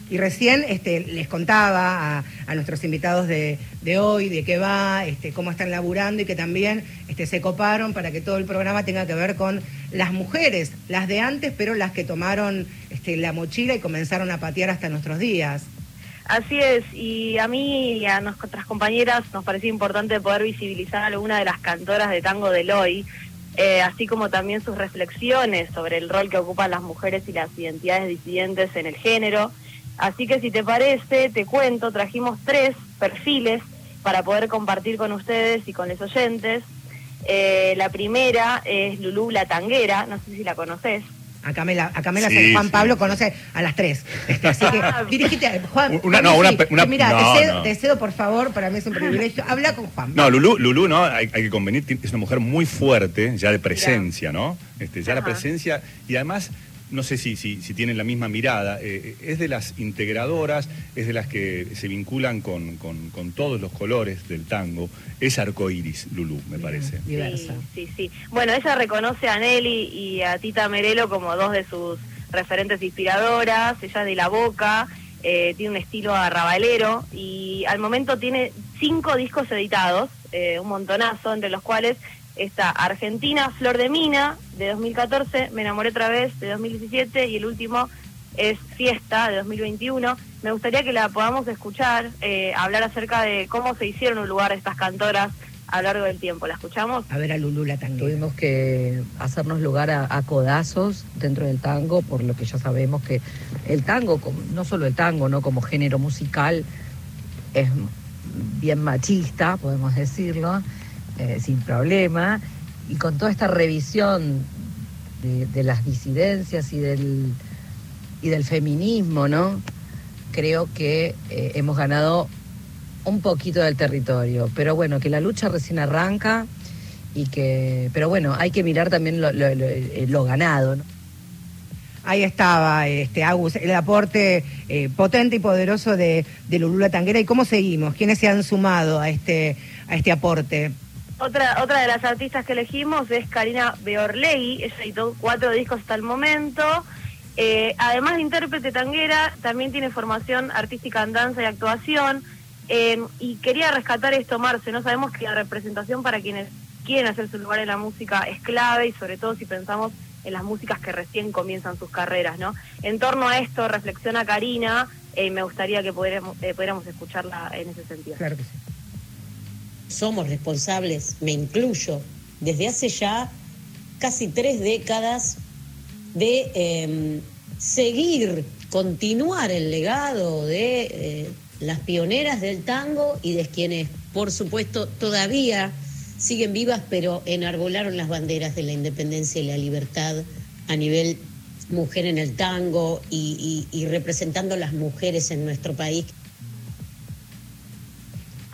Y recién este, les contaba a, nuestros invitados de, hoy de qué va, este, cómo están laburando y que también este, se coparon para que todo el programa tenga que ver con las mujeres, las de antes, pero las que tomaron este, la mochila y comenzaron a patear hasta nuestros días. Así es, y a mí y a nuestras compañeras nos parecía importante poder visibilizar a alguna de las cantoras de tango de hoy eh, así como también sus reflexiones sobre el rol que ocupan las mujeres y las identidades disidentes en el género. Así que si te parece, te cuento, trajimos tres perfiles para poder compartir con ustedes y con los oyentes. Eh, la primera es Lulú La Tanguera, no sé si la conoces. Acá me la, acá me la Juan Pablo conoce a las tres. Este, así que <laughs> ah, dirígete, Juan. Una, no, una, mira, te, cedo, por favor, para mí es un privilegio. Habla con Juan. No, Lulú, Lulú ¿no? Hay, que convenir, es una mujer muy fuerte, ya de presencia, ¿no? Este, ya la presencia, y además no sé si, si, si, tienen la misma mirada, eh, es de las integradoras, es de las que se vinculan con, todos los colores del tango, es arcoíris, Lulú, me parece. Sí, sí, sí. Bueno, ella reconoce a Nelly y a Tita Merelo como dos de sus referentes inspiradoras, ella de la boca, eh, tiene un estilo arrabalero y al momento tiene cinco discos editados, eh, un montonazo, entre los cuales está Argentina, Flor de Mina, de 2014, Me enamoré otra vez, de 2017, y el último es Fiesta, de 2021. Me gustaría que la podamos escuchar, eh, hablar acerca de cómo se hicieron un lugar estas cantoras a lo largo del tiempo. ¿La escuchamos? A ver a Lulula también. Tuvimos que hacernos lugar a, codazos dentro del tango, por lo que ya sabemos que el tango, no solo el tango, no como género musical, es bien machista, podemos decirlo. Eh, sin problema, y con toda esta revisión de, las disidencias y del, y del feminismo, ¿no? Creo que eh, hemos ganado un poquito del territorio, pero bueno, que la lucha recién arranca y que, pero bueno, hay que mirar también lo, eh, ganado, ¿no? Ahí estaba, este, Agus, el aporte potente y poderoso de, de Lulula Tanguera. ¿Y cómo seguimos? ¿Quiénes se han sumado a este, a este aporte? Otra, otra de las artistas que elegimos es Karina Beorlegui, ella editó cuatro discos hasta el momento. Eh, además de intérprete tanguera, también tiene formación artística en danza y actuación. Eh, y quería rescatar esto, Marce, ¿no? Sabemos que la representación para quienes quieren hacer su lugar en la música es clave y sobre todo si pensamos en las músicas que recién comienzan sus carreras, ¿no? En torno a esto reflexiona Karina eh, y me gustaría que pudiéramos, pudiéramos escucharla en ese sentido. Claro que sí somos responsables, me incluyo, desde hace ya casi tres décadas de em, seguir, continuar el legado de eh, las pioneras del tango y de quienes, por supuesto, todavía siguen vivas, pero enarbolaron las banderas de la independencia y la libertad a nivel mujer en el tango y, y representando las mujeres en nuestro país.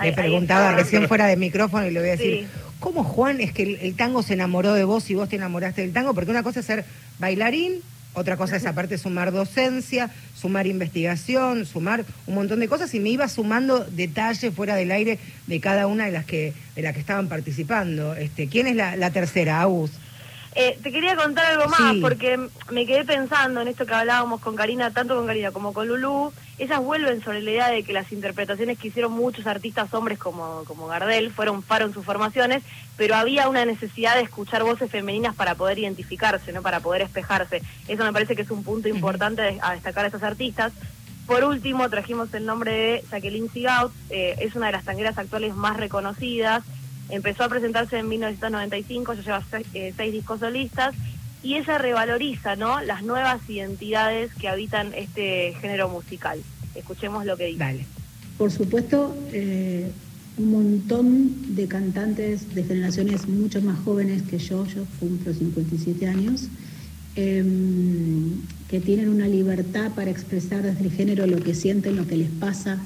Le preguntaba recién fuera de micrófono y le voy a decir, ¿cómo Juan es que el, tango se enamoró de vos y vos te enamoraste del tango? Porque una cosa es ser bailarín, otra cosa es aparte sumar docencia, sumar investigación, sumar un montón de cosas y me iba sumando detalles fuera del aire de cada una de las que de las que estaban participando. Este, ¿Quién es la, la tercera, Agus? Eh, te quería contar algo más, porque me quedé pensando en esto que hablábamos con Karina, tanto con Karina como con Lulú. Ellas vuelven sobre la idea de que las interpretaciones que hicieron muchos artistas hombres como, como Gardel fueron faro en sus formaciones, pero había una necesidad de escuchar voces femeninas para poder identificarse, no para poder espejarse. Eso me parece que es un punto importante a destacar a estos artistas. Por último, trajimos el nombre de Jacqueline Sigaut, eh, es una de las tangueras actuales más reconocidas Empezó a presentarse en 1995, ya lleva eh, seis, discos solistas y ella revaloriza ¿no? las nuevas identidades que habitan este género musical. Escuchemos lo que dice. Dale. Por supuesto, eh, un montón montón de cantantes de generaciones mucho más jóvenes que yo, yo cumplo 57 años, em, que tienen una libertad para expresar desde el género lo que sienten, lo que les pasa.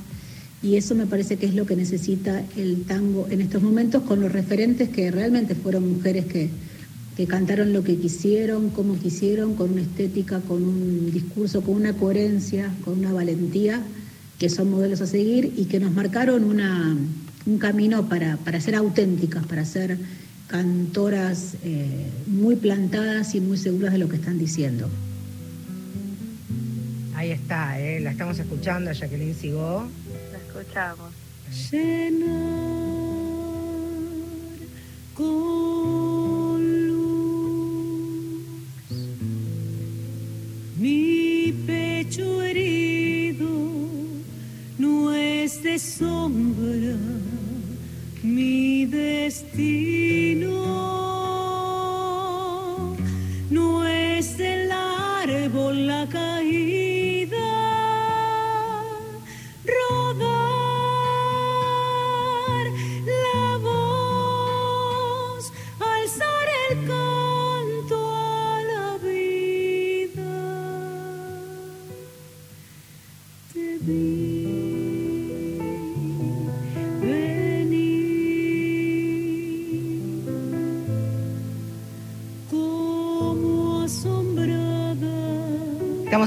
Y eso me parece que es lo que necesita el tango en estos momentos, con los referentes que realmente fueron mujeres que, que cantaron lo que quisieron, como quisieron, con una estética, con un discurso, con una coherencia, con una valentía, que son modelos a seguir y que nos marcaron una, un camino para, para ser auténticas, para ser cantoras eh, muy plantadas y muy seguras de lo que están diciendo. Ahí está, ¿eh? la estamos escuchando Jacqueline Sigó. Escuchamos. Llenar con luz mi pecho herido no es de sombra mi destino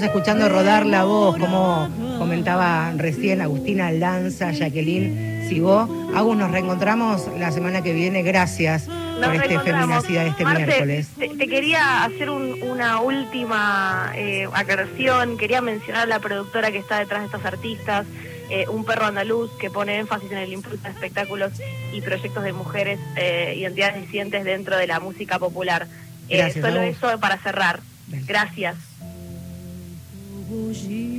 Estamos escuchando rodar la voz, como comentaba recién Agustina Lanza, Jacqueline Sigó. Agus, nos reencontramos la semana que viene. Gracias Nos por este reencontramos. Feminacidad este Marce, miércoles. Te, te quería hacer un- una última eh, aclaración. Quería mencionar a la productora que está detrás de estos artistas. eh, un perro andaluz que pone énfasis en el impulso de espectáculos y proyectos de mujeres, eh, identidades disidentes dentro de la música popular. Eh, Gracias, solo Agus. eso para cerrar. Gracias. fugir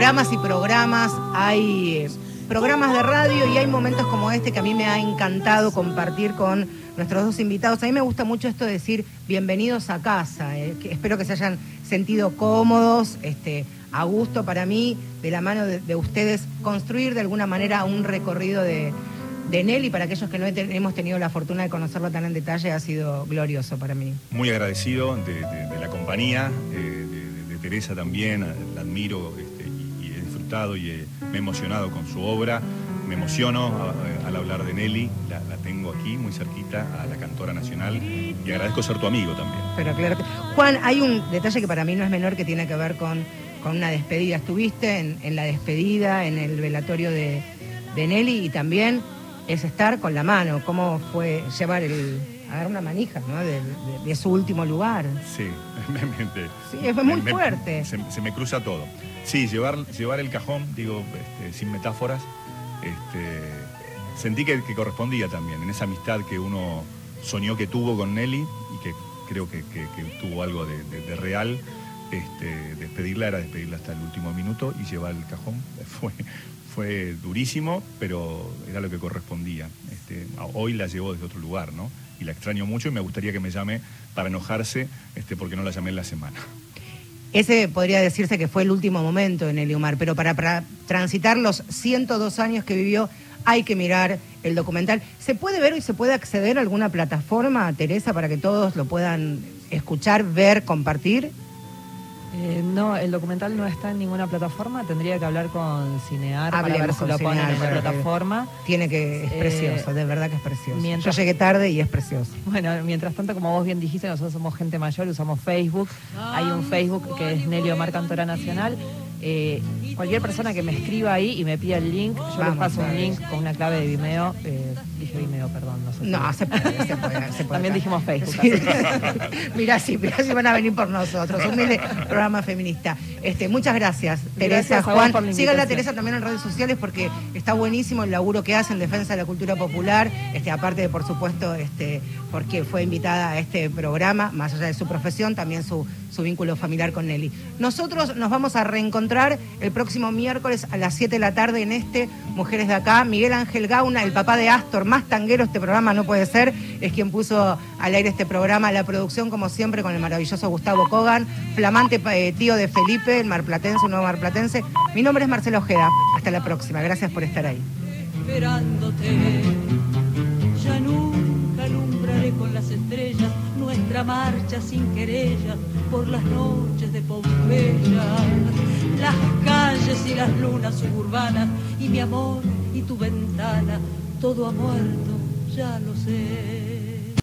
programas y programas, hay eh, programas de radio y hay momentos como este que a mí me ha encantado compartir con nuestros dos invitados. A mí me gusta mucho esto de decir bienvenidos a casa. eh, espero que se hayan sentido cómodos, este, a gusto para mí, de la mano de, de ustedes, construir de alguna manera un recorrido de, de Nelly. Para aquellos que no hemos tenido la fortuna de conocerlo tan en detalle, ha sido glorioso para mí. Muy agradecido de, la compañía, eh, de, Teresa también, la admiro y, he he- me he emocionado con su obra. Me emociono a- a- al hablar de Nelly, la, la tengo aquí muy cerquita, a la cantora nacional, y agradezco ser tu amigo también. Pero claro que... Juan, hay un detalle que para mí no es menor que tiene que ver con, con una despedida. Estuviste en, en la despedida, en el velatorio de, de Nelly y también es estar con la mano. ¿Cómo fue llevar el. agarrar una manija, ¿no? De, de- de su último lugar. Sí, <laughs> realmente. Sí, fue muy fuerte. Se, se me cruza todo. Sí, llevar, llevar el cajón, digo, este, sin metáforas, este, sentí que, correspondía también, en esa amistad que uno soñó que tuvo con Nelly y que creo que, tuvo algo de, real. Este, despedirla era despedirla hasta el último minuto y llevar el cajón. <laughs> Fue, fue durísimo, pero era lo que correspondía. Hoy la llevo desde otro lugar, ¿no? Y la extraño mucho y me gustaría que me llame para enojarse porque no la llamé en la semana. Ese podría decirse que fue el último momento en Nelly Omar, pero para, para transitar los 102 años que vivió hay que mirar el documental. ¿Se puede ver y se puede acceder a alguna plataforma, Teresa, para que todos lo puedan escuchar, ver, compartir? Eh, no, el documental no está en ninguna plataforma. Tendría que hablar con Cinear para ver si lo ponen en la plataforma. Tiene que, es Eh, precioso, de verdad que es precioso. mientras- Yo llegué tarde y es precioso. Bueno, mientras tanto, como vos bien dijiste, nosotros somos gente mayor, usamos Facebook. Hay un Facebook que es Nelly Omar Cantora Nacional. Eh, cualquier persona que me escriba ahí y me pida el link, yo les paso un link con una clave de Vimeo. eh, Dije Vimeo, perdón. No, sé no se puede, se puede, se puede. También dijimos Facebook. Sí. mira, sí, mira si van a venir por nosotros. Un programa feminista. Este, muchas gracias, Teresa, Juan. Sigan a Teresa también en redes sociales porque está buenísimo el laburo que hace en defensa de la cultura popular. Este, aparte de, por supuesto, este, porque fue invitada a este programa, más allá de su profesión, también su, su vínculo familiar con Nelly. Nosotros nos vamos a reencontrar el próximo miércoles a las 7 de la tarde en este Mujeres de Acá. Miguel Ángel Gauna, el papá de Astor, más tanguero este programa no puede ser, es quien puso al aire este programa. La producción, como siempre, con el maravilloso Gustavo Kogan, flamante eh, tío de Felipe, el marplatense, un nuevo marplatense. Mi nombre es Marcelo Ojeda. Hasta la próxima. Gracias por estar ahí. Esperándote, ya nunca alumbraré con las estrellas nuestra marcha sin querellas por las noches de Pompeya, las calles y las lunas suburbanas y mi amor y tu ventana, todo ha muerto, ya lo sé.